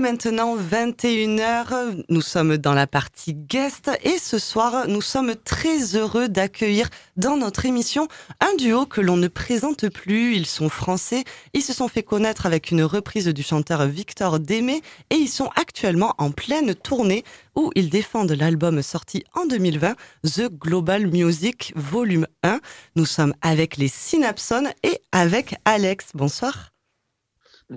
est maintenant 21h, nous sommes dans la partie guest et ce soir nous sommes très heureux d'accueillir dans notre émission un duo que l'on ne présente plus. Ils sont français, ils se sont fait connaître avec une reprise du chanteur Victor Démé et ils sont actuellement en pleine tournée où ils défendent l'album sorti en 2020, The Global Music Volume 1. Nous sommes avec les Synapson et avec Alex. Bonsoir.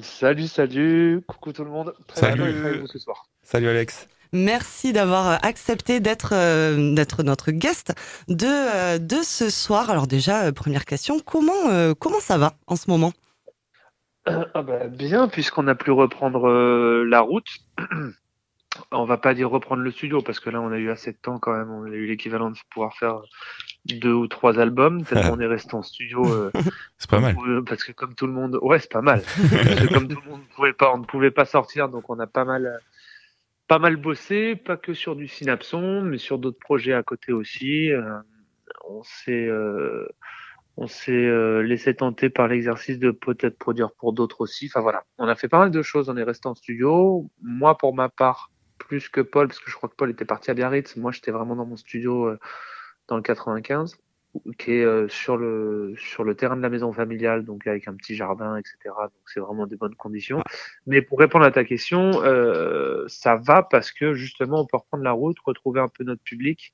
Salut, salut, coucou tout le monde. salut. ce soir. Salut Alex. Merci d'avoir accepté d'être euh, d'être notre guest de euh, de ce soir. Alors déjà euh, première question, comment comment ça va en ce moment? Ah bah, bien puisqu'on a pu reprendre la route. on va pas dire reprendre le studio parce que là on a eu assez de temps quand même. On a eu l'équivalent de pouvoir faire deux ou trois albums. Peut-être qu'on est resté en studio. Euh, c'est pas mal. Parce que comme tout le monde, ouais, c'est pas mal. comme tout le monde pouvait pas, on ne pouvait pas sortir, donc on a pas mal, pas mal bossé, pas que sur du Synapson, mais sur d'autres projets à côté aussi. Euh, on s'est, euh, on s'est laissé tenter par l'exercice de peut-être produire pour d'autres aussi. Enfin voilà, on a fait pas mal de choses. On est resté en studio. Moi, pour ma part, plus que Paul, parce que je crois que Paul était parti à Biarritz. Moi, j'étais vraiment dans mon studio le 95, qui est euh, sur le sur le terrain de la maison familiale, donc avec un petit jardin, etc. Donc c'est vraiment des bonnes conditions. Mais pour répondre à ta question, euh, ça va parce que justement on peut reprendre la route, retrouver un peu notre public,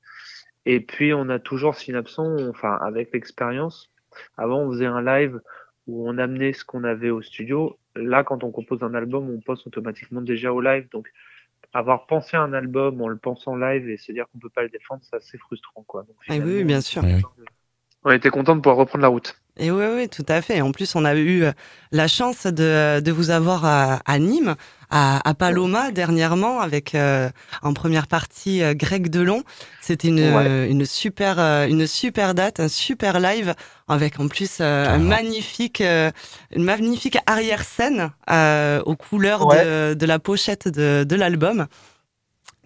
et puis on a toujours Synapson, enfin avec l'expérience. Avant on faisait un live où on amenait ce qu'on avait au studio. Là, quand on compose un album, on poste automatiquement déjà au live, donc avoir pensé un album en le pensant live et se dire qu'on peut pas le défendre, c'est assez frustrant, quoi. ah oui, bien sûr. On était content de pouvoir reprendre la route. Et oui, oui, tout à fait. En plus, on a eu euh, la chance de, de vous avoir à, à Nîmes, à, à, Paloma dernièrement, avec euh, en première partie euh, Greg Delon. C'était une, une super une super date, un super live avec en plus un magnifique une magnifique arrière scène aux couleurs de, de la pochette de, de l'album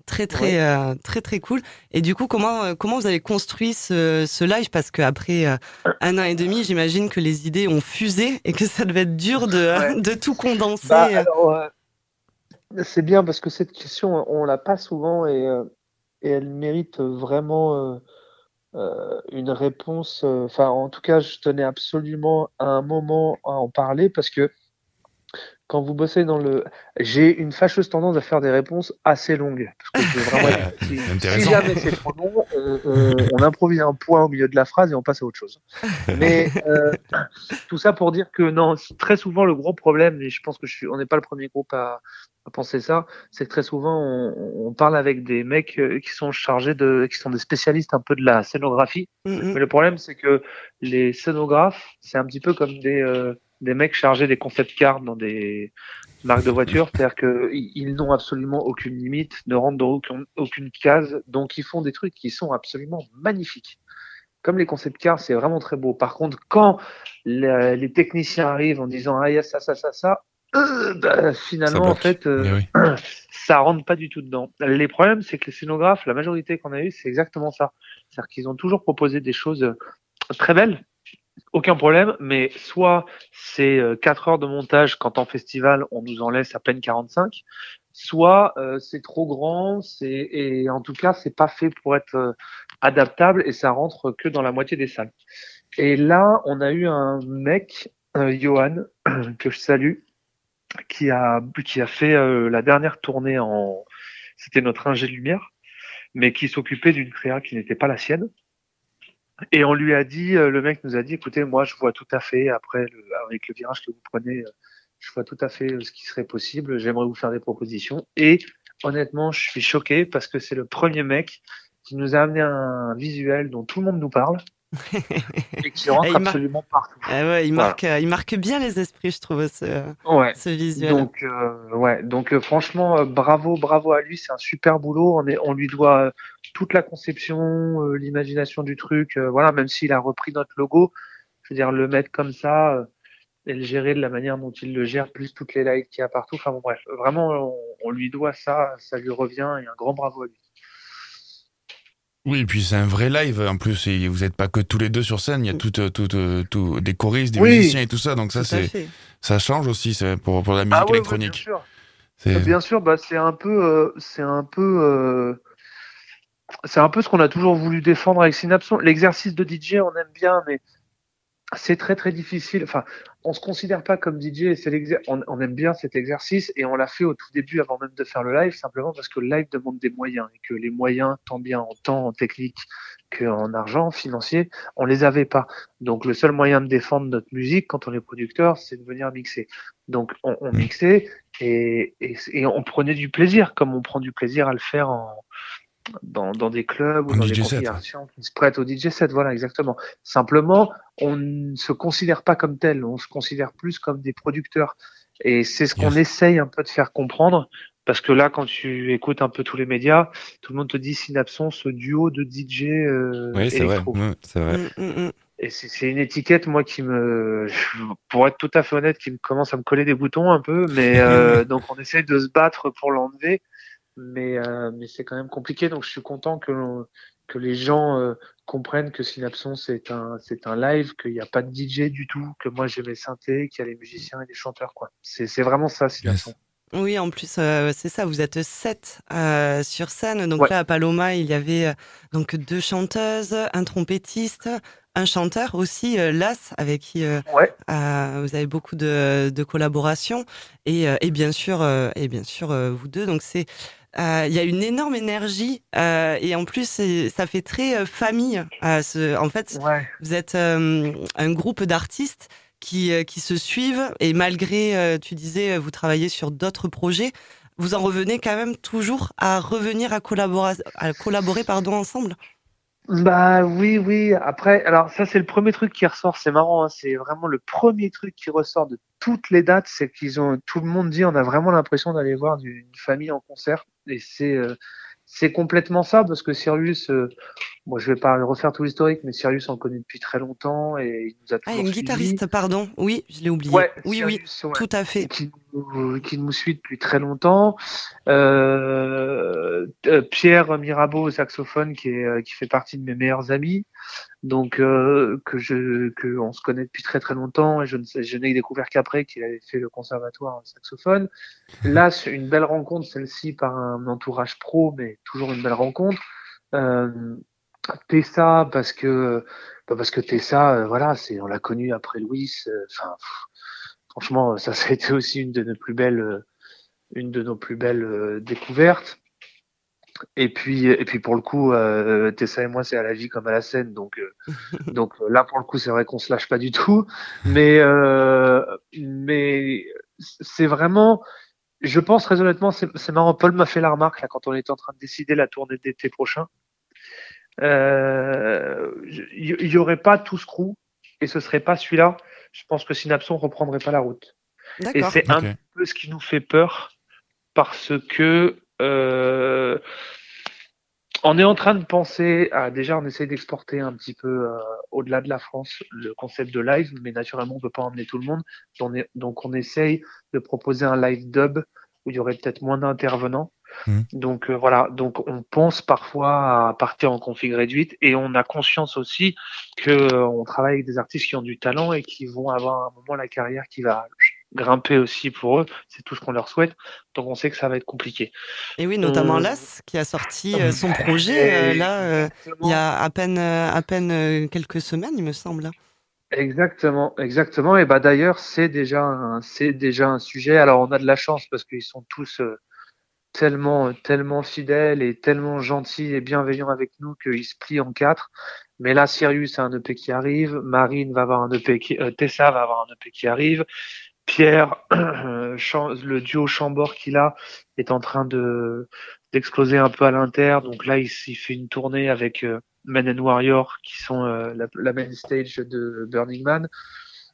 très très euh, très très cool. Et du coup, comment euh, comment vous avez construit ce, ce live? Parce qu'après euh, un an et demi, j'imagine que les idées ont fusé et que ça devait être dur de, de tout condenser. Bah, c'est bien parce que cette question, on l'a pas souvent et, et elle mérite vraiment une réponse. Enfin, en tout cas, je tenais absolument à un moment à en parler parce que quand vous bossez dans le. J'ai une fâcheuse tendance à faire des réponses assez longues. Parce que vraiment... si, jamais c'est trop long, on, improvise un point au milieu de la phrase et on passe à autre chose. Mais euh, tout ça pour dire que non, très souvent le gros problème, et je pense que je suis, on n'est pas le premier groupe à, à penser ça, c'est que très souvent on, on, parle avec des mecs euh, qui sont chargés de, qui sont des spécialistes un peu de la scénographie. Mm-hmm. Mais le problème c'est que les scénographes, c'est un petit peu comme des euh, des mecs chargés des concept cars dans des marques de voitures, c'est-à-dire qu'ils n'ont absolument aucune limite, ne rentrent dans aucune, case, donc ils font des trucs qui sont absolument magnifiques. Comme les concept cars, c'est vraiment très beau. Par contre, quand les, techniciens arrivent en disant ah il y a ça ça ça ça, euh, bah, finalement en fait euh, ça rentre pas du tout dedans. Les problèmes, c'est que les scénographes, la majorité qu'on a eu, c'est exactement ça. C'est-à-dire qu'ils ont toujours proposé des choses très belles, aucun problème, mais soit c'est 4 euh, heures de montage quand en festival on nous en laisse à peine 45, soit euh, c'est trop grand, c'est et en tout cas c'est pas fait pour être euh, adaptable et ça rentre que dans la moitié des salles. Et là, on a eu un mec, Johan, que je salue, qui a qui a fait la dernière tournée en, c'était notre ingé de lumière, mais qui s'occupait d'une créa qui n'était pas la sienne. Et on lui a dit, euh, le mec nous a dit, écoutez, moi, je vois tout à fait, après, avec le virage que vous prenez, euh, je vois tout à fait euh, ce qui serait possible. J'aimerais vous faire des propositions. Et honnêtement, je suis choqué parce que c'est le premier mec qui nous a amené un visuel dont tout le monde nous parle. et qui rentre absolument partout. Ah ouais, il, marque, il marque bien les esprits, je trouve, ce, ce visuel. Donc, ouais, donc franchement, bravo, bravo à lui, c'est un super boulot. On, est, on lui doit toute la conception, euh, l'imagination du truc, euh, voilà, même s'il a repris notre logo, je veux dire, le mettre comme ça euh, et le gérer de la manière dont il le gère, plus toutes les likes qu'il y a partout. Enfin bon, bref, vraiment, on, lui doit ça, ça lui revient et un grand bravo à lui. Oui, et puis c'est un vrai live en plus. Et vous n'êtes pas que tous les deux sur scène. Il y a tout, tout, tout, des choristes, des musiciens et tout ça. Donc ça, c'est, ça change aussi pour, pour la musique ah électronique. Bien sûr, bah, c'est un peu, c'est un peu, c'est un peu ce qu'on a toujours voulu défendre avec Synapson. L'exercice de DJ, on aime bien, mais c'est très très difficile. Enfin, on se considère pas comme DJ. C'est on, on, aime bien cet exercice et on l'a fait au tout début avant même de faire le live, simplement parce que le live demande des moyens et que les moyens, tant bien en temps, en technique qu'en argent financier, on les avait pas. Donc le seul moyen de défendre notre musique quand on est producteur, c'est de venir mixer. Donc on, on mixait et, et, et on prenait du plaisir, comme on prend du plaisir à le faire en dans, dans des clubs ou dans des configurations qui se prêtent au DJ set. Voilà, exactement. Simplement, on ne se considère pas comme tel, on se considère plus comme des producteurs. Et c'est ce qu'on essaye un peu de faire comprendre. Parce que là, quand tu écoutes un peu tous les médias, tout le monde te dit Synapson, ce duo de DJ euh, oui, c'est vrai. c'est vrai. Mm, mm, mm. Et c'est une étiquette, moi, qui me, pour être tout à fait honnête, qui me commence à me coller des boutons un peu. Mais euh, donc, on essaie de se battre pour l'enlever mais, euh, mais c'est quand même compliqué. Donc je suis content que, que les gens euh, comprennent que Synapson c'est un, c'est un live, qu'il n'y a pas de DJ du tout, que moi j'ai mes synthés, qu'il y a les musiciens et les chanteurs. Quoi. C'est, c'est vraiment ça, Synapson. Oui, en plus, euh, c'est ça, vous êtes sept euh, sur scène. Donc là, à Paloma, il y avait donc deux chanteuses, un trompettiste, un chanteur aussi, Las, avec qui ouais. vous avez beaucoup de, de collaborations. Et, et bien sûr, et bien sûr vous deux. Donc c'est euh, il y a une énorme énergie euh, et en plus ça fait très euh, famille. Ce, en fait, vous êtes un groupe d'artistes qui, qui se suivent et malgré, tu disais, vous travaillez sur d'autres projets, vous en revenez quand même toujours à revenir à collaborer, à collaborer pardon, ensemble? Bah oui, oui. Après, alors ça c'est le premier truc qui ressort. C'est marrant. Hein. C'est vraiment le premier truc qui ressort de toutes les dates, c'est qu'ils ont tout le monde dit on a vraiment l'impression d'aller voir une famille en concert et c'est euh, c'est complètement ça parce que Sirius, euh, moi je vais pas refaire tout l'historique, mais Sirius on connaît depuis très longtemps et il nous a toujours Ah, une guitariste, pardon. Oui, je l'ai oublié. oui, oui, tout à fait. Qui, qui, nous suit depuis très longtemps. Euh, euh Pierre Mirabeau au saxophone qui est qui fait partie de mes meilleurs amis donc euh, que je que on se connaît depuis très très longtemps et je ne sais, je n'ai découvert qu'après qu'il avait fait le conservatoire en saxophone. Là, c'est une belle rencontre, celle-ci par un entourage pro, mais toujours une belle rencontre. Euh, Tessa parce que bah, parce que Tessa, euh, voilà, c'est on l'a connu après Louis. Euh, enfin, franchement, ça, ça a été aussi une de nos plus belles une de nos plus belles découvertes. Et puis, et puis pour le coup, euh, Tessa et moi, c'est à la vie comme à la scène. Donc, euh, donc euh, là, pour le coup, c'est vrai qu'on se lâche pas du tout. Mais, euh, mais c'est vraiment, je pense très honnêtement, c'est marrant. Paul m'a fait la remarque là quand on était en train de décider la tournée d'été prochain. Il euh, y, aurait pas tout ce crew et ce serait pas celui-là. Je pense que Synapson reprendrait pas la route. Et c'est un peu ce qui nous fait peur parce que euh, on est en train de penser à déjà on essaie d'exporter un petit peu euh, au-delà de la France le concept de live, mais naturellement on peut pas emmener tout le monde. Donc on, donc on essaye de proposer un live dub où il y aurait peut-être moins d'intervenants. Mmh. Donc euh, voilà, donc on pense parfois à partir en config réduite et on a conscience aussi que on travaille avec des artistes qui ont du talent et qui vont avoir à un moment la carrière qui va grimper aussi pour eux. C'est tout ce qu'on leur souhaite. Donc on sait que ça va être compliqué. Et oui, notamment euh... Las qui a sorti euh, son projet euh, là euh, il y a à peine à peine quelques semaines, il me semble. Exactement, exactement. Et bah d'ailleurs c'est déjà c'est déjà un sujet. Alors on a de la chance parce qu'ils sont tous tellement tellement fidèles et tellement gentils et bienveillants avec nous qu'ils se plient en quatre. Mais là, Sirius a un EP qui arrive, Marine va avoir un EP qui, Tessa va avoir un EP qui arrive, Pierre, le duo Chambord qu'il a est en train de d'exploser un peu à l'inter. Donc là, il, fait une tournée avec euh, Men and Warrior qui sont euh, la, main stage de Burning Man.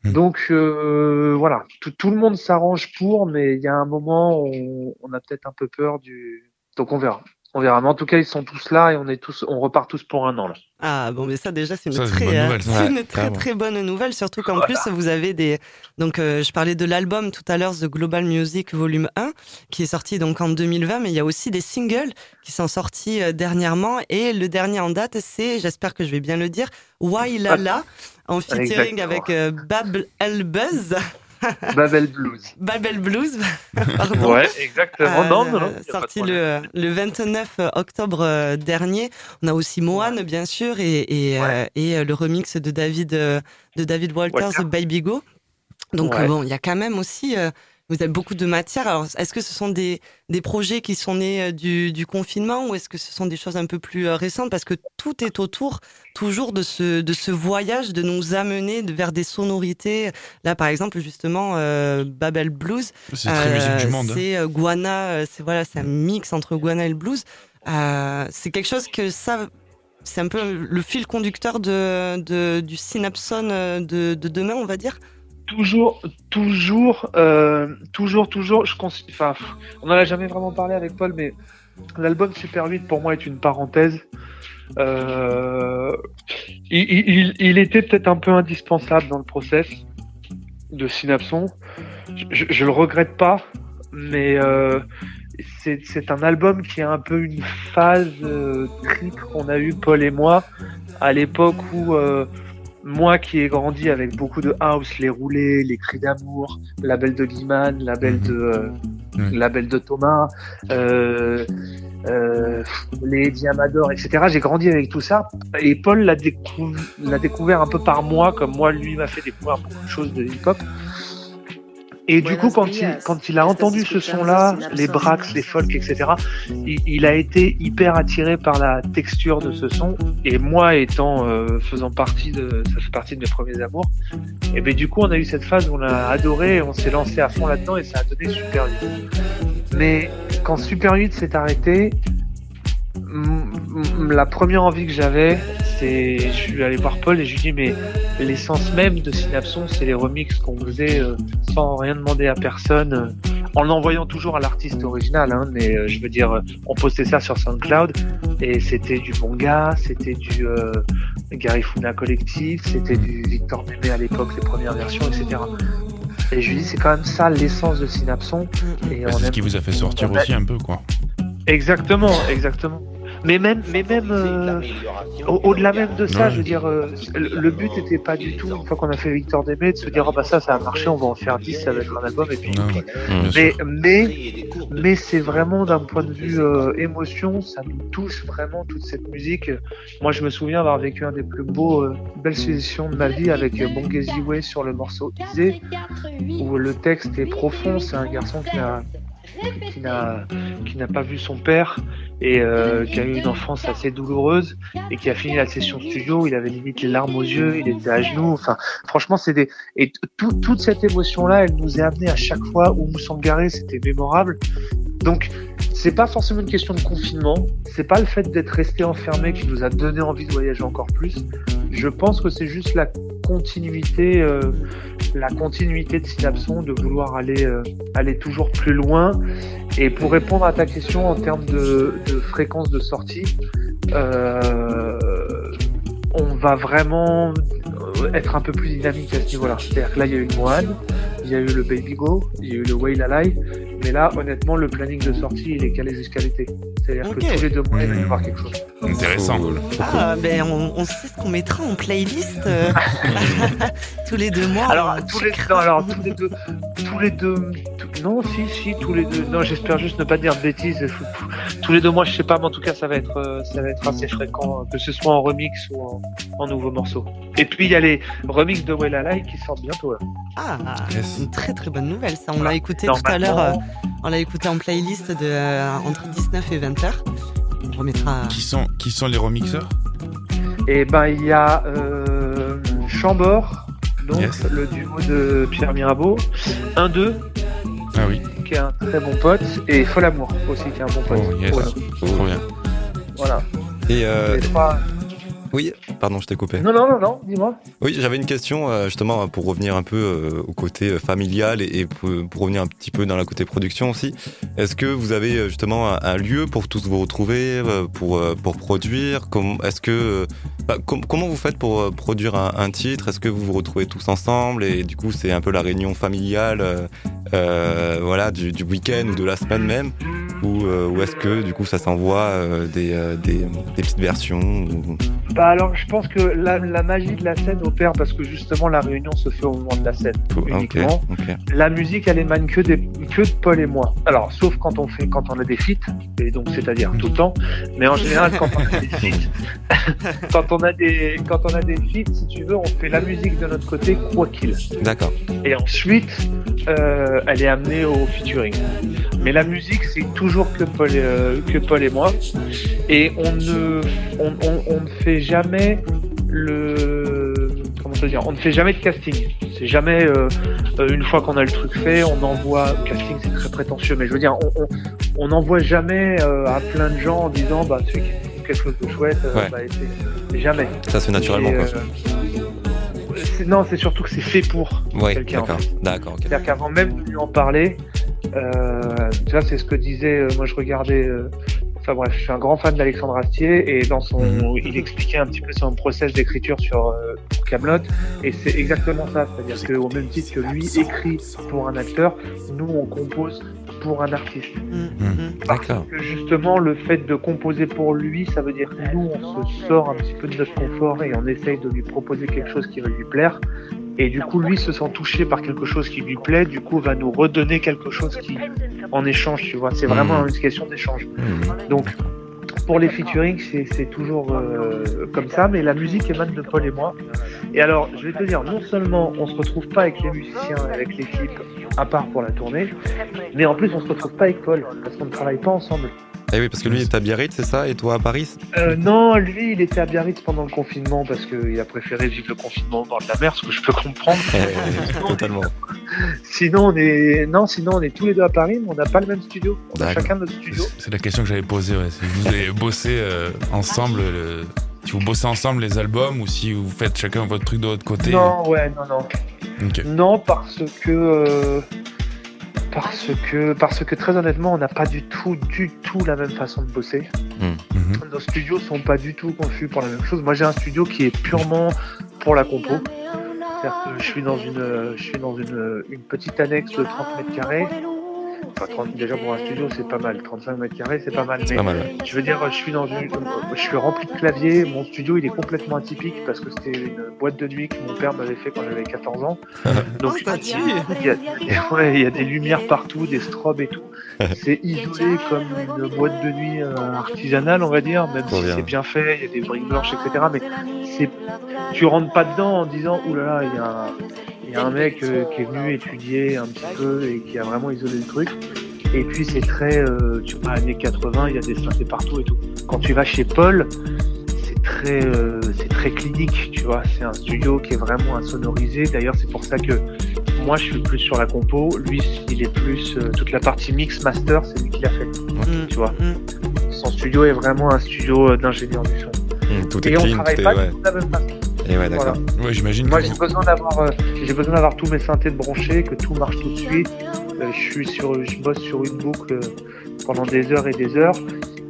Hmm. Donc euh, voilà, tout, tout, le monde s'arrange pour, mais il y a un moment où on, on a peut-être un peu peur du. Donc on verra. On verra. Mais en tout cas, ils sont tous là et on est tous, on repart tous pour un an là. Ah bon, mais ça déjà c'est une, très, euh, une, très très bonne nouvelle, surtout qu'en plus vous avez des. Donc euh, je parlais de l'album tout à l'heure, The Global Music Volume 1, qui est sorti donc en 2020, mais il y a aussi des singles qui sont sortis euh, dernièrement et le dernier en date c'est, j'espère que je vais bien le dire, Why Lala en featuring avec Bab El Buzz. Babel Blues. Babel Blues, pardon. Ouais, exactement. non, non, non, sorti le, le 29 octobre dernier. On a aussi Mohan, bien sûr, et, et, et, le remix de David, de David Walters, Baby Go. Donc bon, il y a quand même aussi vous avez beaucoup de matière. Alors, est-ce que ce sont des, des projets qui sont nés euh, du, du confinement ou est-ce que ce sont des choses un peu plus euh, récentes? Parce que tout est autour toujours de ce, de ce voyage, de nous amener vers des sonorités. Là, par exemple, justement, euh, Babel Blues. C'est très musique du monde. Hein. C'est Guana, c'est voilà, un mix entre Guana et le blues. c'est quelque chose que ça, c'est un peu le fil conducteur de, de du synapson de, de demain, on va dire toujours, toujours, euh, toujours, toujours, je enfin, on n'en a jamais vraiment parlé avec Paul, mais l'album Super 8 pour moi est une parenthèse. Euh, il, était peut-être un peu indispensable dans le process de Synapson. Je, je, le regrette pas, mais euh, c'est un album qui a un peu une phase trip qu'on a eu Paul et moi à l'époque où moi qui ai grandi avec beaucoup de house, les roulés, les cris d'amour, la belle de Guiman, la belle de, euh, la belle de Thomas, euh, euh, les Diamador, etc. J'ai grandi avec tout ça et Paul l'a découvert un peu par moi, comme moi lui m'a fait découvrir beaucoup de choses de hip-hop. Et du coup, quand il, quand il a entendu ce son-là, les brax, les folk, etc., il, a été hyper attiré par la texture de ce son. Et moi, étant euh, faisant partie de, ça fait partie de mes premiers amours. Et ben du coup, on a eu cette phase où on a adoré, on s'est lancé à fond là-dedans et ça a donné Super 8. Mais quand Super 8 s'est arrêté, la première envie que j'avais, c'est, je suis allé voir Paul et je lui dis mais l'essence même de Synapson, c'est les remixes qu'on faisait euh, sans rien demander à personne, euh, en l'envoyant toujours à l'artiste original. Hein, mais euh, je veux dire, on postait ça sur SoundCloud et c'était du bon gars, c'était du Gary Funa collectif, c'était du Victor Mémé à l'époque, les premières versions, etc. Et je lui dis c'est quand même ça l'essence de Synapson. Et c'est ce qui vous a fait sortir aussi un peu quoi. Exactement, exactement. Mais même, mais même euh, au-delà même de ça, je veux dire, euh, le but n'était pas du tout, une fois qu'on a fait Victor Démé, de se dire, oh bah ça, ça a marché, on va en faire 10, ça va être un album, et puis. mais, mais, mais c'est vraiment d'un point de vue euh, émotion, ça me touche vraiment toute cette musique. Moi, je me souviens avoir vécu un des plus beaux, belles sessions de ma vie avec Bongezi Way sur le morceau Isé, où le texte est profond, c'est un garçon qui a qui n'a pas vu son père et euh, qui a eu une enfance assez douloureuse et qui a fini la session studio il avait limite les larmes aux yeux il était à genoux. Enfin franchement c'est des et toute cette émotion là elle nous est amenée à chaque fois où garés c'était mémorable. Donc c'est pas forcément une question de confinement c'est pas le fait d'être resté enfermé qui nous a donné envie de voyager encore plus. Je pense que c'est juste la continuité euh, la continuité de Synapson, de vouloir aller, euh, aller toujours plus loin. Et pour répondre à ta question en termes de, fréquence de sortie, euh, on va vraiment être un peu plus dynamique à ce niveau-là. C'est-à-dire que là, il y a eu le Mohan, il y a eu le Baby Go, il y a eu le Whale Alive, mais là, honnêtement, le planning de sortie, il est calé jusqu'à l'été. C'est-à-dire que tous les deux mois, il va y avoir quelque chose. Intéressant. Ah, ben, on, sait ce qu'on mettra en playlist tous les deux mois. Alors, tous les, alors tous les deux, tous les deux, non, si, si, tous les deux. Non, j'espère juste ne pas dire de bêtises. Tous les deux mois, je sais pas, mais en tout cas, ça va être, euh, ça va être assez fréquent, que ce soit en remix ou en, en nouveau morceau. Et puis, il y a les remix de Well Alive qui sortent bientôt. Là. Ah, une très très bonne nouvelle. Ça, on l'a écouté tout à l'heure. Euh, on l'a écouté en playlist de euh, entre 19 et 20 heures. On remettra. Qui sont qui sont les remixeurs? Eh ben il y a euh, Chambord, donc le duo de Pierre Mirabeau, 1-2. Ah oui. Qui est un très bon pote et Folamour aussi qui est un bon pote. Oh yes. Trop bien. Voilà. Et euh... Oui, pardon, je t'ai coupé. Non, non, non, non, dis-moi. Oui, j'avais une question euh, justement pour revenir un peu euh, au côté euh, familial et pour revenir un petit peu dans la côté production aussi. Est-ce que vous avez justement un lieu pour tous vous retrouver, pour pour produire? Est-ce que bah, comment vous faites pour produire un, titre? Est-ce que vous vous retrouvez tous ensemble et du coup c'est un peu la réunion familiale, voilà, du, du week-end ou de la semaine même? Ou, euh, ou est-ce que du coup ça s'envoie euh, des, des, des petites versions ou- Bah alors, je pense que la, la magie de la scène opère parce que justement la réunion se fait au moment de la scène uniquement. La musique, elle émane que, des, que de Paul et moi. Alors, sauf quand on fait, quand on a des feats, et donc c'est-à-dire tout le temps. Mais en général, quand on a des feats, quand on a des, quand on a des feats, si tu veux, on fait la musique de notre côté, quoi qu'il. D'accord. Et ensuite, euh, elle est amenée au featuring. Mais la musique, c'est toujours que Paul, et, euh, que Paul et moi. Et on ne, on, on- on ne fait jamais le, comment te dire, on ne fait jamais de casting. C'est jamais euh, euh, une fois qu'on a le truc fait, on envoie. Casting, c'est très prétentieux, mais je veux dire, on, on, on n'envoie jamais euh, à plein de gens en disant, bah, qui trouve quelque chose de chouette, euh, Ouais. bah, jamais. Ça se fait naturellement Et, quoi. non, c'est surtout que c'est fait pour. Ouais, quelqu'un, en d'accord. D'accord, ok. C'est-à-dire qu'avant même de lui en parler, tu c'est ce que disait, moi je regardais, enfin bref, je suis un grand fan d'Alexandre Astier et dans son, Mhm. il expliquait un petit peu son process d'écriture sur euh, Camelot et c'est exactement ça, c'est-à-dire qu'au même titre que lui écrit pour un acteur, nous on compose pour un artiste. Mm, mm. Parce D'accord. que justement, le fait de composer pour lui, ça veut dire que nous, on se sort un petit peu de notre confort et on essaye de lui proposer quelque chose qui va lui plaire. Et du coup, lui se sent touché par quelque chose qui lui plaît, du coup, va nous redonner quelque chose qui, en échange, tu vois. C'est vraiment Mhm. une question d'échange. Hmm. Donc, pour les featuring, c'est c'est toujours euh, comme ça, mais la musique émane de Paul et moi. Et alors, je vais te dire, non seulement on se retrouve pas avec les musiciens, avec l'équipe, à part pour la tournée, mais en plus on se retrouve pas avec Paul, parce qu'on ne travaille pas ensemble. Eh oui, parce que lui il est à Biarritz, c'est ça, et toi à Paris? Euh, non, lui, il était à Biarritz pendant le confinement parce qu'il a préféré vivre le confinement au bord de la mer, ce que je peux comprendre. Eh, Totalement. Sinon, on est, non, sinon on est tous les deux à Paris, mais on n'a pas le même studio. On a chacun notre studio. C'est c'est la question que j'avais posée. Ouais. Si vous avez bossé euh, ensemble, le- si vous bossez ensemble les albums ou si vous faites chacun votre truc de votre côté. Non, ouais, non, non. Non, parce que, euh, parce que, parce que très honnêtement, on n'a pas du tout, du tout la même façon de bosser. Mhm. Nos studios sont pas du tout conçus pour la même chose. Moi, j'ai un studio qui est purement pour la compo. Que je suis dans une, je suis dans une, une petite annexe de 30 mètres carrés. Enfin, 30 déjà pour un studio, c'est pas mal. 35 mètres carrés, c'est pas mal. Mais pas mal. ouais. je veux dire, je suis dans une, je suis rempli de claviers. Mon studio, il est complètement atypique parce que c'était une boîte de nuit que mon père m'avait fait quand j'avais 14 ans. Oh, ça tue. il y, a, il y a- ouais, il y a des lumières partout, des strobes et tout. C'est isolé comme une boîte de nuit euh, artisanale, on va dire, même Trop si c'est bien fait, il y a des briques blanches, etc. Mais c'est, tu rentres pas dedans en disant, oulala, il y a un, il y a un mec euh, qui est venu étudier un petit peu et qui a vraiment isolé le truc. Et puis c'est très, euh, tu vois, années 80, il y a des synthés partout et tout. Quand tu vas chez Paul, c'est très, euh, c'est très clinique, tu vois. C'est un studio qui est vraiment insonorisé. D'ailleurs, c'est pour ça que moi, je suis plus sur la compo. Lui, il est plus euh, toute la partie mix master, c'est lui qui l'a fait. Mm, Tu vois. mm. Son studio est vraiment un studio d'ingénieur du son. Tout est Et on clean, travaille tout est. pas Ouais. du tout de la même façon. Et ouais, d'accord. Ouais, j'imagine Moi, que j'ai vous- besoin d'avoir, euh, j'ai besoin d'avoir tous mes synthés de branchés, que tout marche tout de suite. Euh, je suis sur, je bosse sur une boucle euh, pendant des heures et des heures.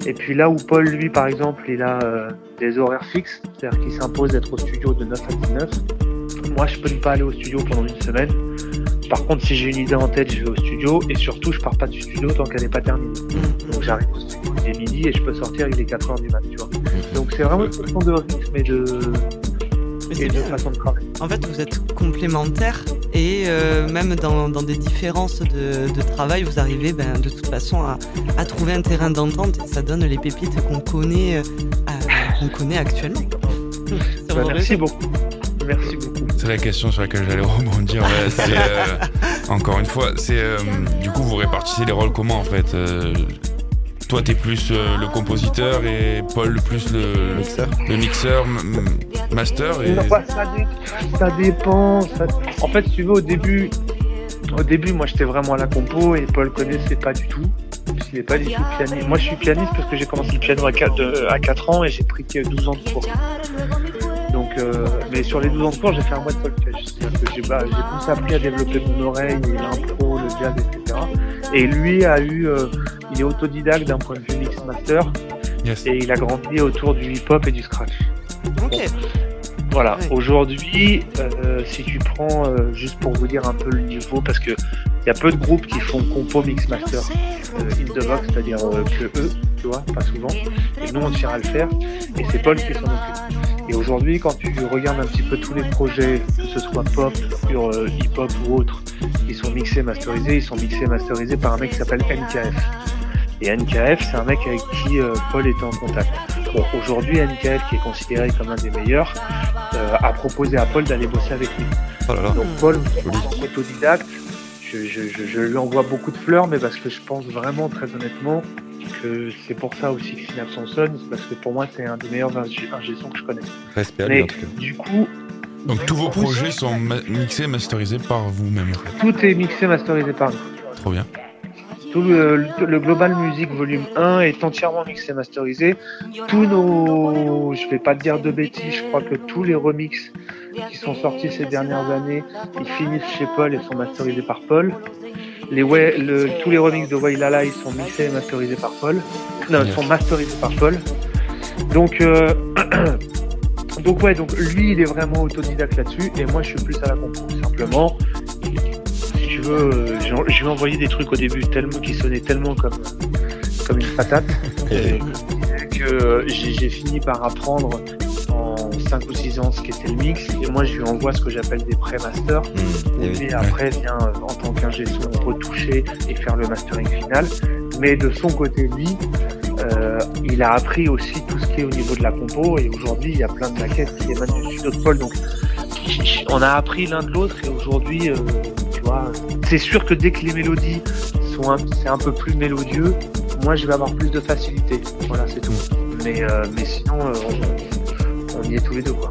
Et puis là où Paul, lui, par exemple, il a euh, des horaires fixes, c'est-à-dire qu'il s'impose d'être au studio de 9 à 19. Moi, je peux ne pas aller au studio pendant une semaine. Par contre, si j'ai une idée en tête, je vais au studio. Et surtout, je pars pas du studio tant qu'elle n'est pas terminée. Donc j'arrive au studio, il est midi et je peux sortir, il est 4 heures du mat, tu vois. Donc c'est vraiment une question de rythme et de, et c'est de bien. façon de travailler. En fait, vous êtes complémentaires et euh, même dans, dans des différences de, de travail, vous arrivez ben, de toute façon à, à trouver un terrain d'entente et ça donne les pépites qu'on connaît, euh, qu'on connaît actuellement. C'est Bah, merci beaucoup. Merci beaucoup. C'est la question sur laquelle j'allais rebondir. ouais, c'est, euh, encore une fois, c'est euh, du coup vous répartissez les rôles comment en fait euh, Toi t'es plus euh, le compositeur et Paul plus le, Mixeur. le mixeur, m- master et Non, ça, dé- ça dépend. ça- En fait, si tu veux, au début, au début, moi, j'étais vraiment à la compo et Paul connaissait pas du tout. Il n'est pas du tout pianiste. Moi, je suis pianiste parce que j'ai commencé le piano à 4, de- à 4 ans et j'ai pris que 12 ans de cours. Donc, euh, mais sur les 12 ans de cours, j'ai fait un mois de solfège. C'est-à-dire que j'ai bah, plus appris à développer mon oreille, et l'impro, le jazz, etc. Et lui a eu, euh, il est autodidacte d'un point de vue mix master yes. et il a grandi autour du hip-hop et du scratch. Ok. Voilà, Ouais. aujourd'hui, euh, si tu prends, euh, juste pour vous dire un peu le niveau, parce que Il y a peu de groupes qui font compo mix master euh, in the box, c'est-à-dire euh, que eux, tu vois, pas souvent. Et nous, on tient à le faire. Et c'est Paul qui s'en occupe. Et aujourd'hui, quand tu regardes un petit peu tous les projets, que ce soit pop, sur euh, hip-hop ou autres, qui sont mixés, masterisés, ils sont mixés, masterisés par un mec qui s'appelle NKF. Et NKF, c'est un mec avec qui Paul était en contact. Bon, aujourd'hui, NKF, qui est considéré comme un des meilleurs, a proposé à Paul d'aller bosser avec lui. Oh là là. Donc Paul, autodidacte, je, je, je, lui envoie beaucoup de fleurs, mais parce que je pense vraiment, très honnêtement, que c'est pour ça aussi que Synapse sonne, parce que pour moi, c'est un des meilleurs ingé sons que je connais. Respect à mais en tout cas. du coup. Donc tous vos projets sont mixés, masterisés par vous-même Tout est mixé, masterisé par nous. Trop bien. Tout le, Global Music Volume 1 est entièrement mixé, masterisé. Tous nos, je vais pas te dire de bêtises, je crois que tous les remixes qui sont sortis ces dernières années, ils finissent chez Paul et sont masterisés par Paul. Les le, tous les remixes de Wailala, ils sont mixés et masterisés par Paul. Non, ils sont masterisés par Paul. Donc, euh, donc ouais, donc lui, il est vraiment autodidacte là-dessus, et moi, je suis plus à la compo. Simplement, si tu veux, euh, je lui ai envoyé des trucs au début tellement qui sonnaient tellement comme comme une patate. Que j'ai fini par apprendre 5 ou 6 ans ce qu'était le mix. Et moi je lui envoie ce que j'appelle des pré-masters. Mmh, et, après vient euh, en tant qu'ingé son retoucher et faire le mastering final. Mais de son côté lui euh, il a appris aussi tout ce qui est au niveau de la compo. Et aujourd'hui il y a plein de maquettes qui émanent du studio de Paul. Donc on a appris l'un de l'autre. Et aujourd'hui euh, c'est sûr que dès que les mélodies sont un peu plus mélodieux moi je vais avoir plus de facilité. Voilà c'est tout. Mais, mais sinon on, on y est tous les deux quoi.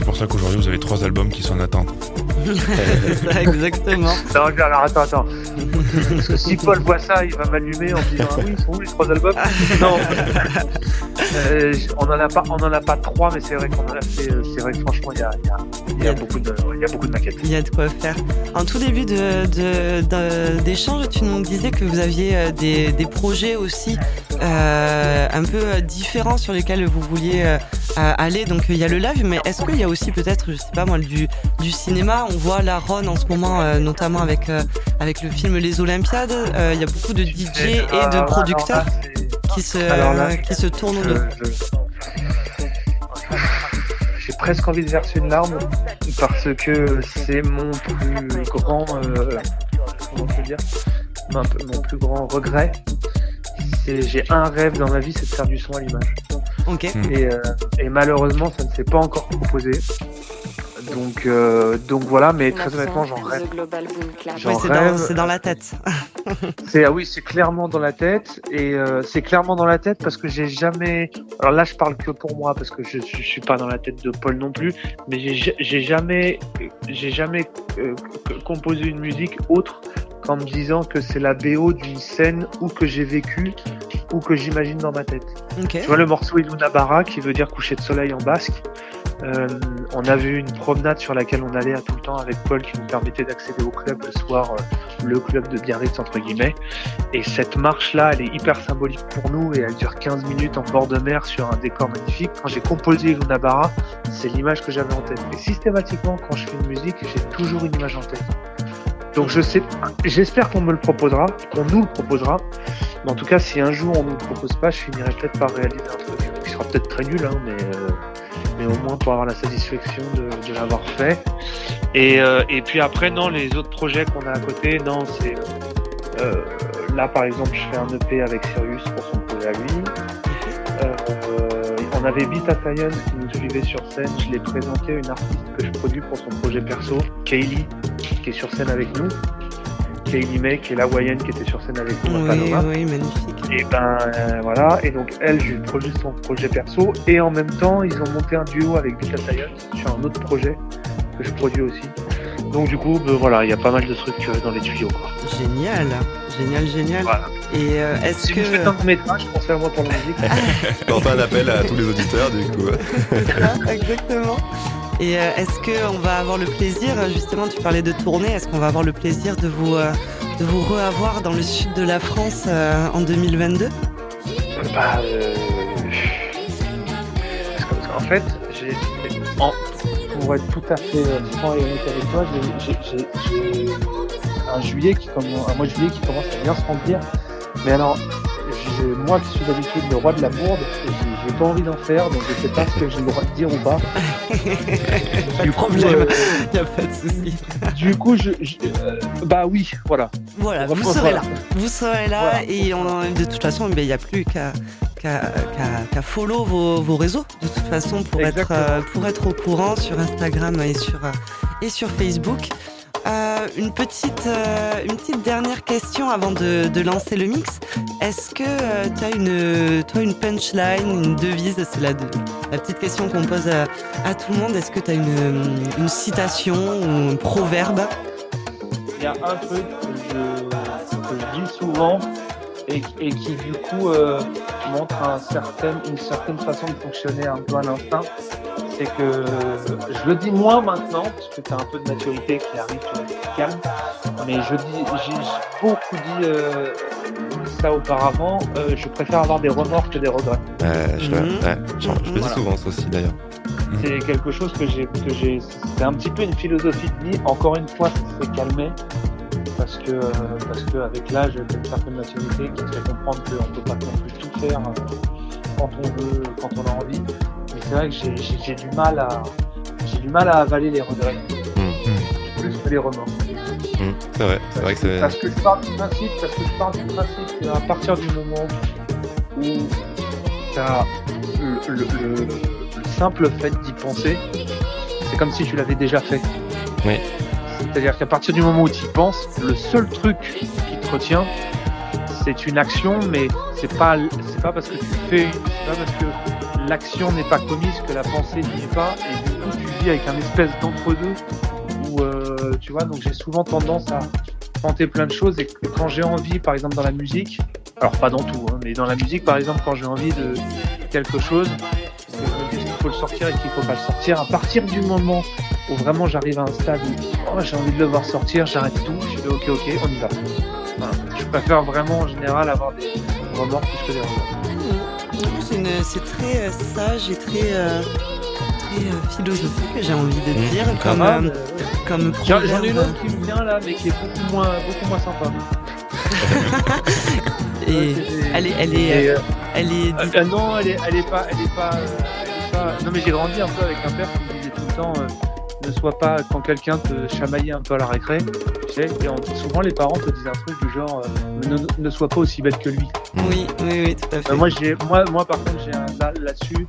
C'est pour ça qu'aujourd'hui vous avez trois albums qui sont en attente. c'est ça, exactement. non, alors attends, attends. Parce que si Paul voit ça, il va m'allumer en me disant Ah oui, ils sont où les trois albums Non. Euh, on en a pas, on en a pas trois, mais c'est vrai qu'on en a fait. Euh, c'est vrai que franchement, il y a, y, a, y, a beaucoup de, il y a beaucoup de maquettes. Il y a de quoi faire. En tout début d'échange, de, de, tu nous disais que vous aviez euh, des, des projets aussi euh, un peu différents sur lesquels vous vouliez euh, aller. Donc il y a le live, mais est-ce qu'il y a aussi peut-être, je sais pas moi, du, du cinéma On voit la Ron en ce moment, notamment avec avec le film Les Olympiades. Il y a beaucoup de DJ et de producteurs qui se, qui se tournent au dos. J'ai presque envie de verser une larme parce que c'est mon plus grand, euh, comment je dire, mon, plus grand regret. J'ai un rêve dans ma vie, c'est de faire du son à l'image. Ok. Et, euh, et malheureusement, ça ne s'est pas encore proposé. Donc, euh, donc voilà, mais très honnêtement, j'en rêve. c'est dans, la tête. c'est ah oui, c'est clairement dans la tête et euh, c'est clairement dans la tête parce que j'ai jamais. Alors là, je parle que pour moi parce que je, je suis pas dans la tête de Paul non plus, mais j'ai jamais, j'ai jamais euh, composé une musique autre qu'en me disant que c'est la BO d'une scène ou que j'ai vécu ou que j'imagine dans ma tête. Tu vois le morceau Iluna Bara qui veut dire coucher de soleil en basque. Euh, on a vu une promenade sur laquelle on allait à tout le temps avec Paul qui nous permettait d'accéder au club le soir, euh, le club de Biarritz entre guillemets. Et cette marche-là, elle est hyper symbolique pour nous et elle dure 15 minutes en bord de mer sur un décor magnifique. Quand j'ai composé Luna Barra, c'est l'image que j'avais en tête. Et systématiquement, quand je fais une musique, j'ai toujours une image en tête. Donc je sais, j'espère qu'on me le proposera, qu'on nous le proposera. Mais en tout cas, si un jour on ne nous le propose pas, je finirai peut-être par réaliser un truc qui sera peut-être très nul, hein, mais euh, mais au moins pour avoir la satisfaction de, l'avoir fait. Et, euh, et, puis après, non, les autres projets qu'on a à côté, non, c'est euh, là par exemple, je fais un EP avec Sirius pour son projet à lui. On avait Vita Science qui nous suivait sur scène. Je l'ai présenté à une artiste que je produis pour son projet perso, Kaylee, qui est sur scène avec nous. Kaylee May, qui est la Wayenne qui était sur scène avec nous oui, Oui, magnifique. Et ben euh, voilà, et donc elle, j'ai produit son projet perso, et en même temps, ils ont monté un duo avec Vita Science sur un autre projet que je produis aussi. Donc du coup, ben, voilà, il y a pas mal de trucs euh, dans les tuyaux. Quoi. Génial, génial, génial. Voilà. Et euh, est-ce si que... vous faites un métrage, pensez à moi pour la musique. On fait un appel à tous les auditeurs, du coup. exactement. Et euh, est-ce qu'on va avoir le plaisir, justement, tu parlais de tournée, est-ce qu'on va avoir le plaisir de vous, euh, de vous reavoir dans le sud de la France euh, en 2022 bah, En fait, j'ai, pour être tout à fait franc et honnête avec toi, j'ai, un juillet un mois de juillet qui commence à bien se remplir. Mais alors, moi qui suis d'habitude le roi de la bourde, j'ai pas envie d'en faire, donc je sais pas ce que j'ai le droit de dire ou pas. pas de problème, il euh, a pas de souci. Du coup, je, euh, bah oui, voilà. Voilà, vous serez là. Vous serez là et de toute façon, il n'y a plus qu'à qu'à follow vos, vos, réseaux de toute façon pour être, euh, pour être au courant sur Instagram et sur, et sur Facebook. Euh, une, petite, euh, une petite dernière question avant de, lancer le mix. Est-ce que euh, tu as une, toi, une punchline, une devise? C'est la, petite question qu'on pose à, tout le monde. Est-ce que tu as une, citation ou un proverbe? Il y a un truc que je dis souvent et, et, qui du coup montre un certain, une certaine façon de fonctionner un peu à l'instinct c'est que je le dis moins maintenant, parce que tu as un peu de maturité qui arrive, tu calme. Mais je dis, j'ai beaucoup dit euh, ça auparavant. Euh, je préfère avoir des remords que des regrets. je, mhm. je, le dis souvent ça aussi d'ailleurs. C'est quelque chose que j'ai, que j'ai. C'est un petit peu une philosophie de vie. Encore une fois, ça s'est calmé parce que parce que avec l'âge, il y a une certaine maturité qui te fait comprendre qu'on ne peut pas non plus tout faire quand on veut, quand on a envie c'est vrai que j'ai du mal à j'ai du mal à avaler les regrets. Mmh. Plus que les remords. Mmh. C'est vrai, c'est vrai que c'est. Parce que je pars du principe, parce que je pars du principe qu'à partir du moment où tu as le, le, le, simple fait d'y penser, c'est comme si tu l'avais déjà fait. Oui. C'est-à-dire qu'à partir du moment où tu y penses, le seul truc qui te retient, c'est une action, mais c'est pas c'est pas parce que tu fais, c'est pas parce que l'action n'est pas commise, que la pensée n'y est pas, et du coup tu vis avec un espèce d'entre-deux où euh, tu vois, donc j'ai souvent tendance à tenter plein de choses et quand j'ai envie, par exemple dans la musique, alors pas dans tout, hein, mais dans la musique par exemple, quand j'ai envie de quelque chose, je me dis qu'il faut le sortir et qu'il faut pas le sortir, à partir du moment où vraiment j'arrive à un stade où oh, j'ai envie de le voir sortir, j'arrête tout, je dis ok ok, on y va. Je préfère vraiment en général avoir des remords plus que des remords c'est très euh, sage et très, euh, très euh, philosophique, j'ai envie de mmh. dire, comme, comme J'en ai une autre qui me vient là, mais qui est beaucoup moins, beaucoup moins sympa. et elle est, elle est, elle est. non, elle est, elle est pas, elle est pas, elle est pas. Non mais j'ai grandi un peu avec un père qui me disait tout le temps ne sois pas quand quelqu'un te chamaillait un peu à la récré. Tu sais, et souvent les parents te disent un truc du genre euh, ne, sois pas aussi belle que lui. Oui, oui, oui, tout à fait. moi, j'ai, moi, moi, par contre, j'ai un, là, là-dessus,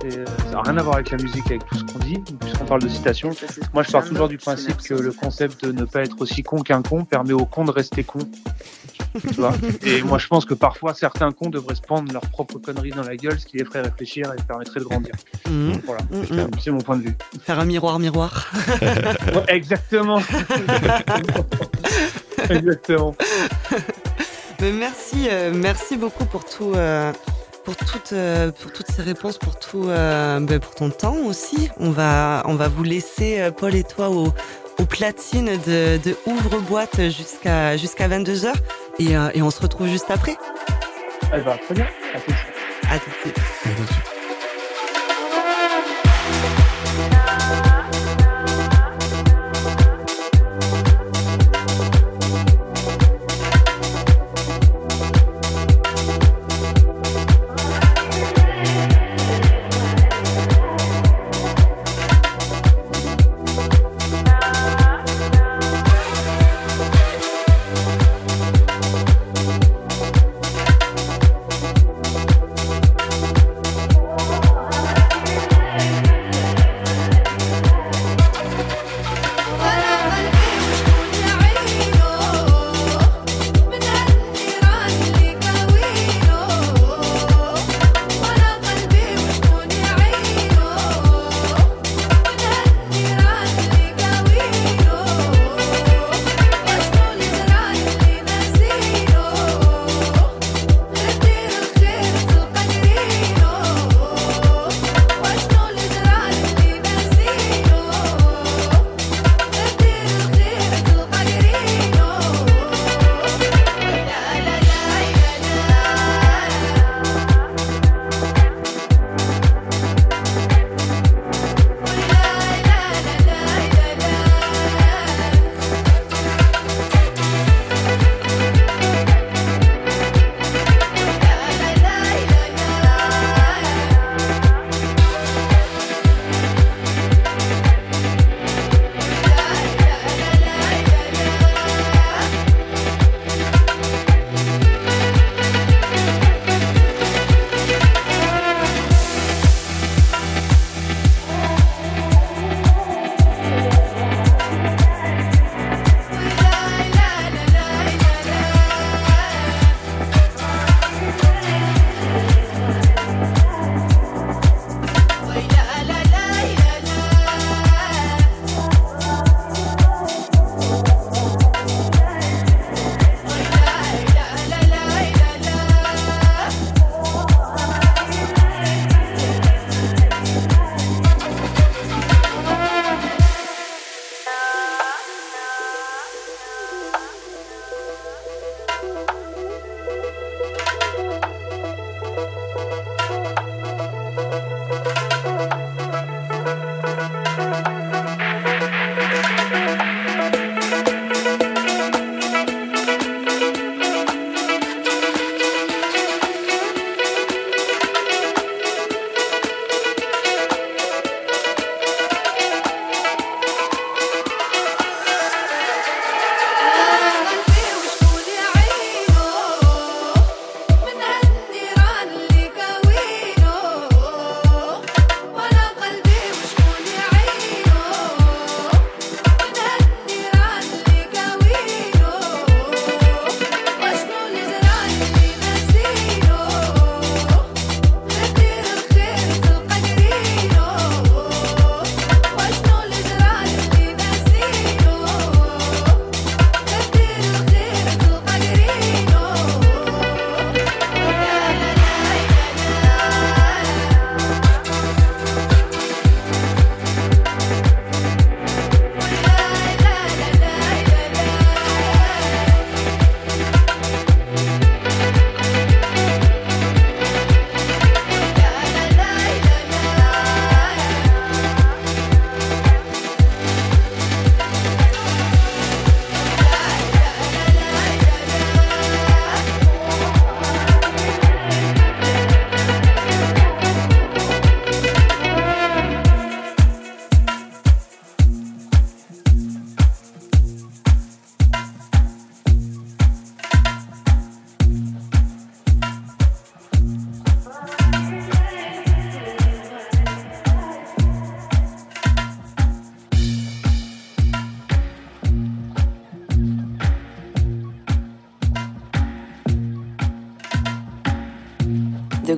ça n'a rien à voir avec la musique, avec tout ce qu'on dit, puisqu'on parle de citation. Moi, je pars toujours du principe que le concept de ne pas être aussi con qu'un con permet au con de rester con. et moi, je pense que parfois, certains cons devraient se prendre leur propre conneries dans la gueule, ce qui les ferait réfléchir et permettrait de grandir. Mmh. Voilà, mmh, c'est mon point de vue. Faire un miroir, miroir. exactement. exactement. Mais merci, euh, merci beaucoup pour tout. Euh, pour toutes, euh, pour toutes ces réponses, pour tout, ben, pour ton temps aussi. On va, on va vous laisser, Paul et toi, au, aux platines de, de ouvre-boîte jusqu'à jusqu'à 22h. Et, euh, et, on se retrouve juste après. Eh ben, très bien. À tout de suite. À tout de suite.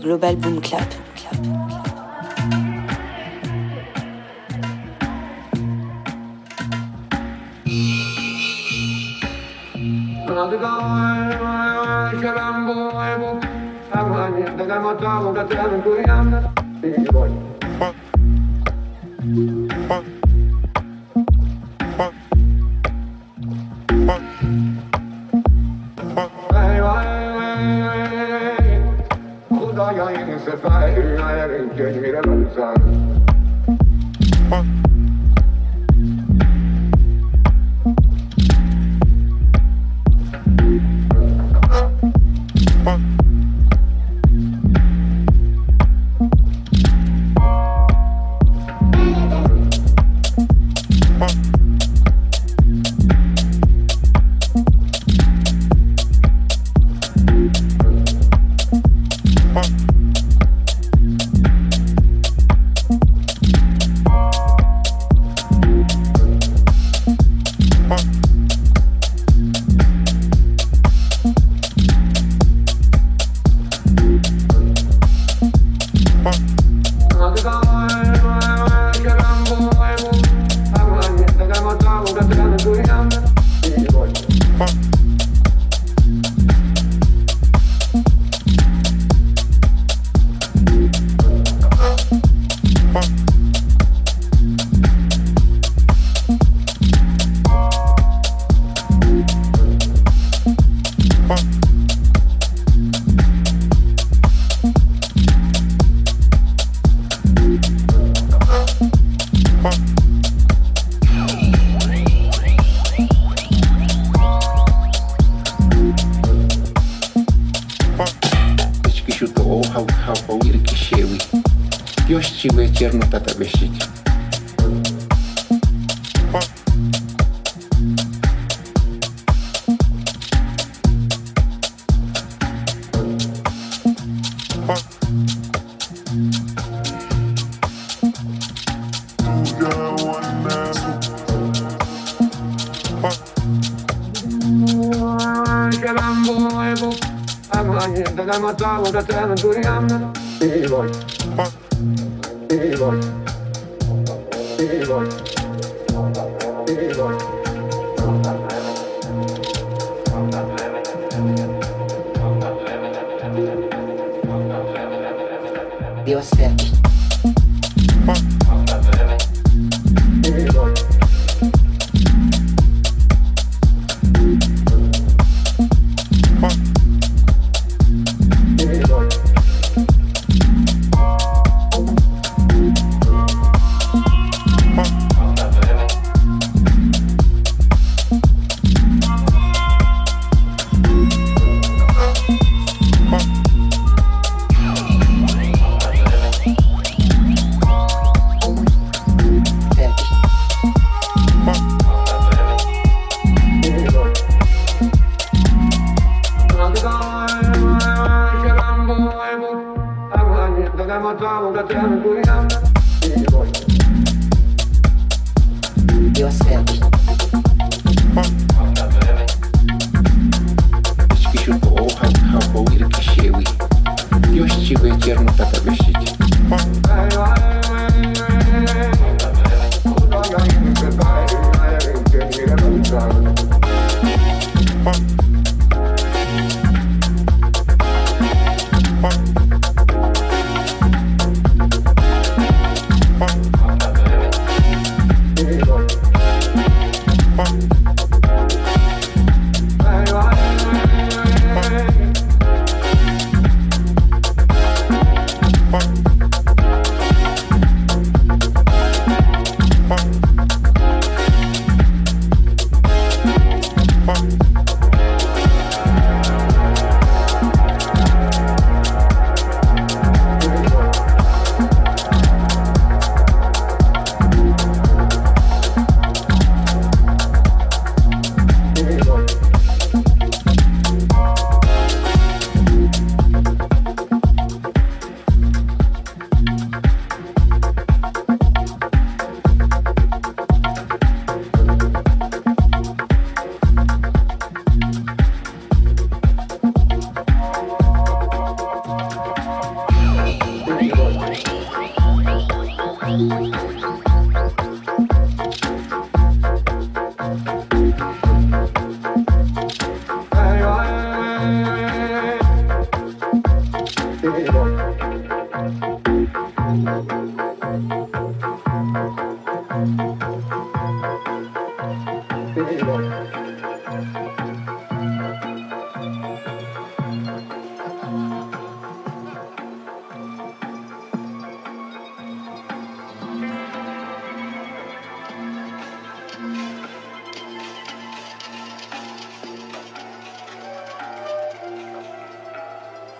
Global Boom Clap. Clap. Clap. mama.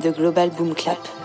De Global Boom Clap.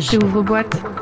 Rage. C'est ouvre-boîte.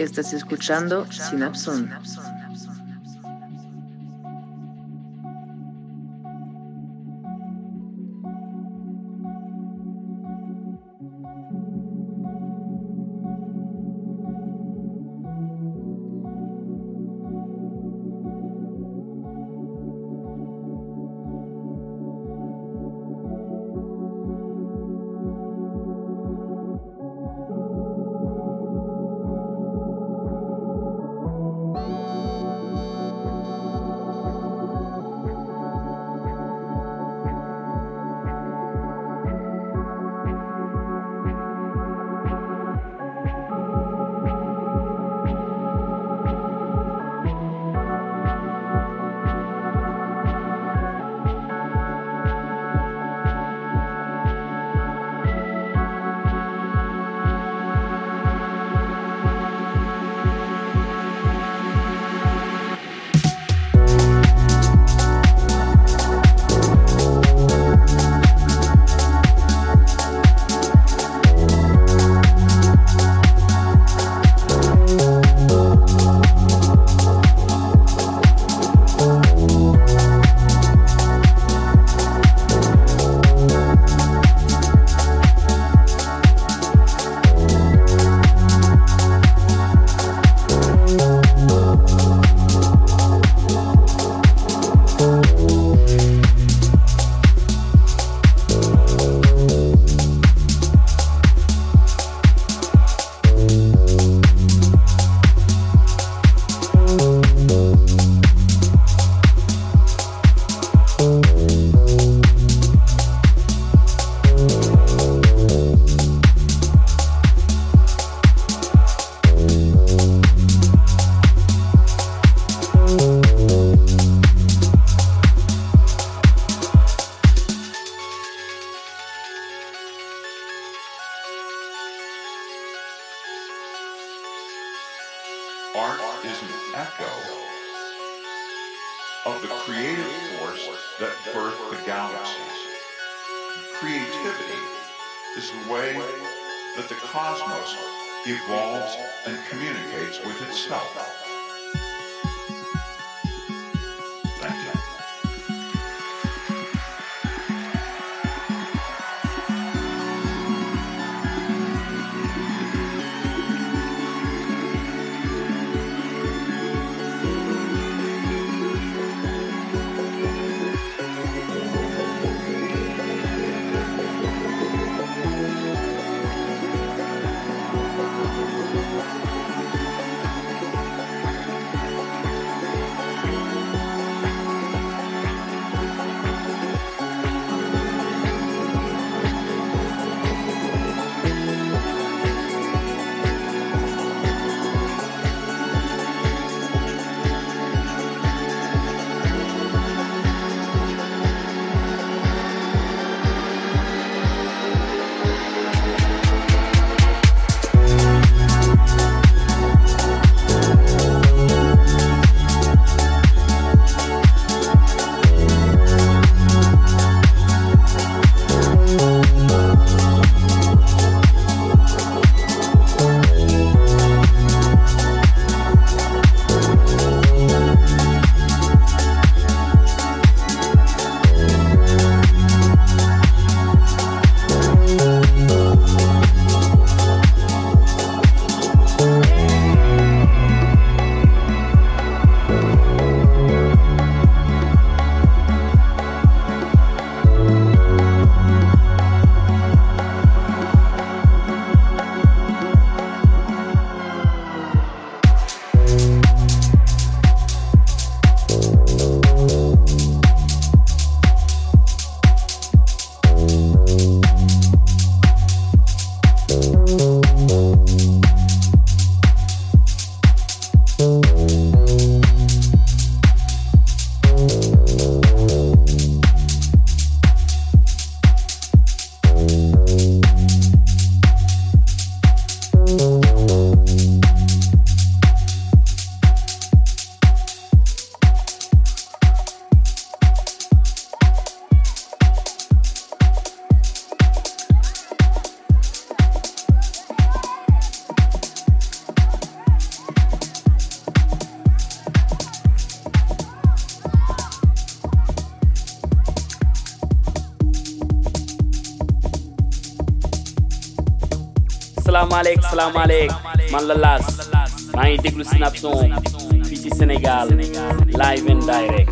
Estás escuchando Synapson. Salaamaaleykum salaamaaleykum man la Lass maa ngi déglu Snap Son fii ci Sénégal live and direct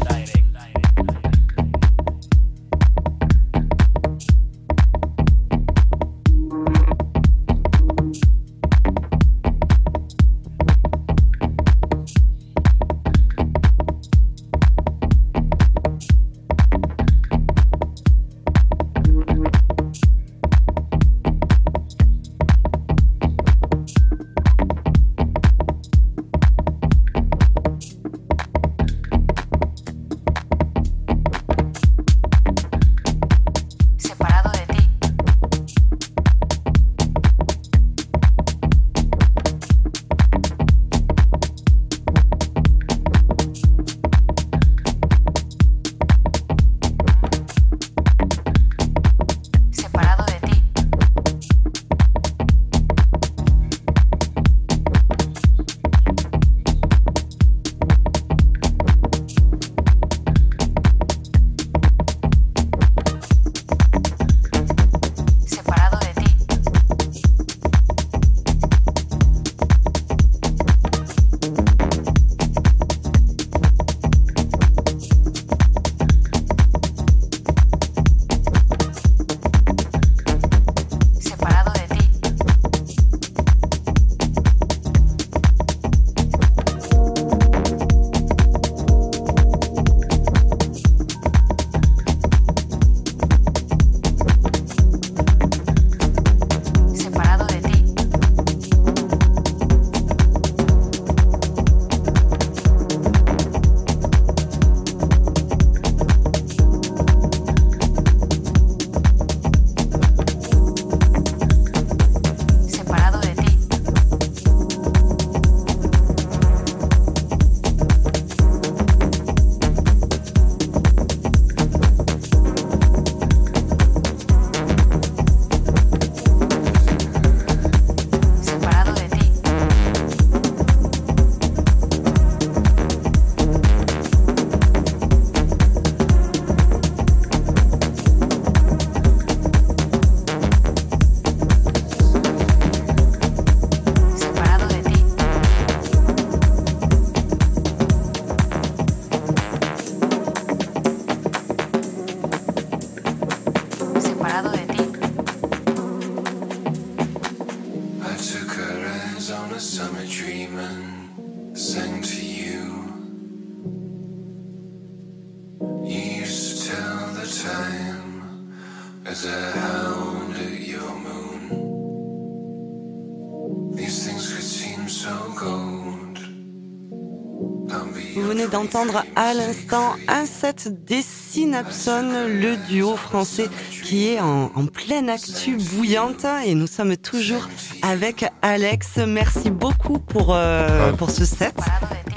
À l'instant un set des Synapson, le duo français qui est en, en pleine actu bouillante et nous sommes toujours avec Alex. Merci beaucoup pour, euh, pour ce set.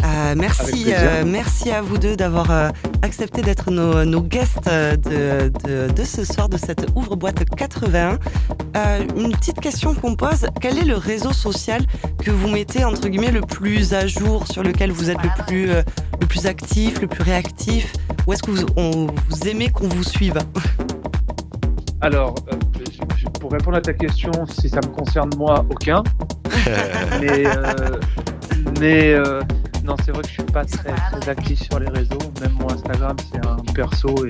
Euh, merci, euh, merci à vous deux d'avoir euh, accepté d'être nos, nos guests de, de, de ce soir de cette ouvre-boîte 81. Euh, une petite question qu'on pose, quel est le réseau social que vous mettez entre guillemets le plus à jour, sur lequel vous êtes le plus, euh, le plus actif, le plus réactif Où est-ce que vous, on- vous aimez qu'on vous suive Alors, euh, pour répondre à ta question, si ça me concerne moi, aucun. mais euh, mais euh, non, c'est vrai que je suis pas très, très actif sur les réseaux. Même mon Instagram, c'est un perso et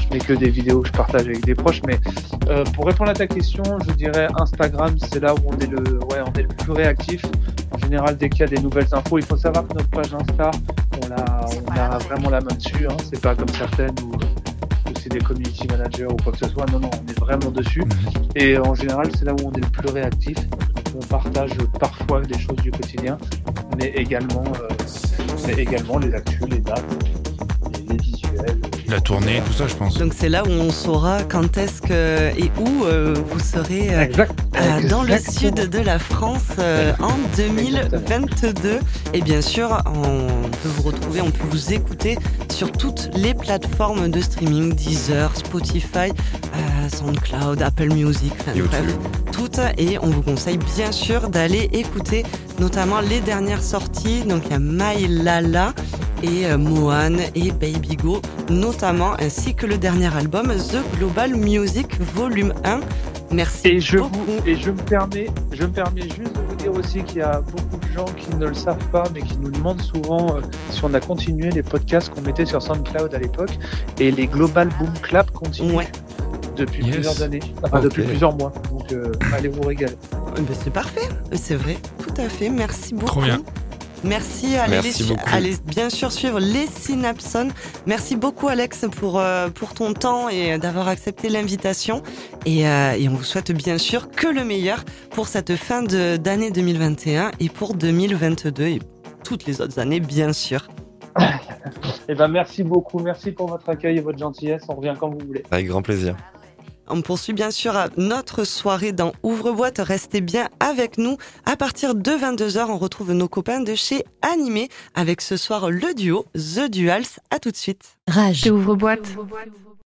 je mets que des vidéos que je partage avec des proches. Mais euh, pour répondre à ta question, je dirais Instagram, c'est là où on est le, ouais, on est le plus réactif. En général, dès qu'il y a des nouvelles infos, il faut savoir que notre page Insta, on a, on a vraiment la main dessus. Hein. C'est pas comme certaines où, où c'est des community managers ou quoi que ce soit. Non, non, on est vraiment dessus. Et en général, c'est là où on est le plus réactif. On partage parfois des choses du quotidien, mais également, euh, mais également les actus, les dates, les, les visuels. La tournée, tout ça, je pense. Donc c'est là où on saura quand est-ce que et où euh, vous serez euh, Exact. Euh, dans le sud de la France euh, en 2022. Et bien sûr, on peut vous retrouver, on peut vous écouter sur toutes les plateformes de streaming, Deezer, Spotify, euh, SoundCloud, Apple Music, enfin, YouTube. bref, toutes. Et on vous conseille bien sûr d'aller écouter notamment les dernières sorties. Donc il y a My Lala et euh, Mohan et Baby Go notamment, ainsi que le dernier album The Global Music Volume 1. Merci Et je, beaucoup. vous, et je me permets, je me permets juste de vous dire aussi qu'il y a beaucoup de gens qui ne le savent pas, mais qui nous demandent souvent euh, si on a continué les podcasts qu'on mettait sur SoundCloud à l'époque, et les Global Boom Clap continuent Ouais. depuis Yes. plusieurs années, enfin depuis plusieurs mois. Donc euh, allez vous régaler. Eh ben, c'est parfait, c'est vrai, tout à fait. Merci beaucoup. Trop bien. Merci, allez, Merci les- beaucoup. allez bien sûr suivre les Synapson. Merci beaucoup Alex pour, euh, pour ton temps et d'avoir accepté l'invitation. Et, euh, et on vous souhaite bien sûr que le meilleur pour cette fin d'année 2021 et pour 2022 et toutes les autres années bien sûr. Eh ben merci beaucoup, merci pour votre accueil et votre gentillesse. On revient quand vous voulez. Avec grand plaisir. On poursuit bien sûr notre soirée dans Ouvre-boîte. Restez bien avec nous. À partir de 22h, on retrouve nos copains de chez Animé avec ce soir le duo The Duals. À tout de suite. Rage. Ouvre boîte.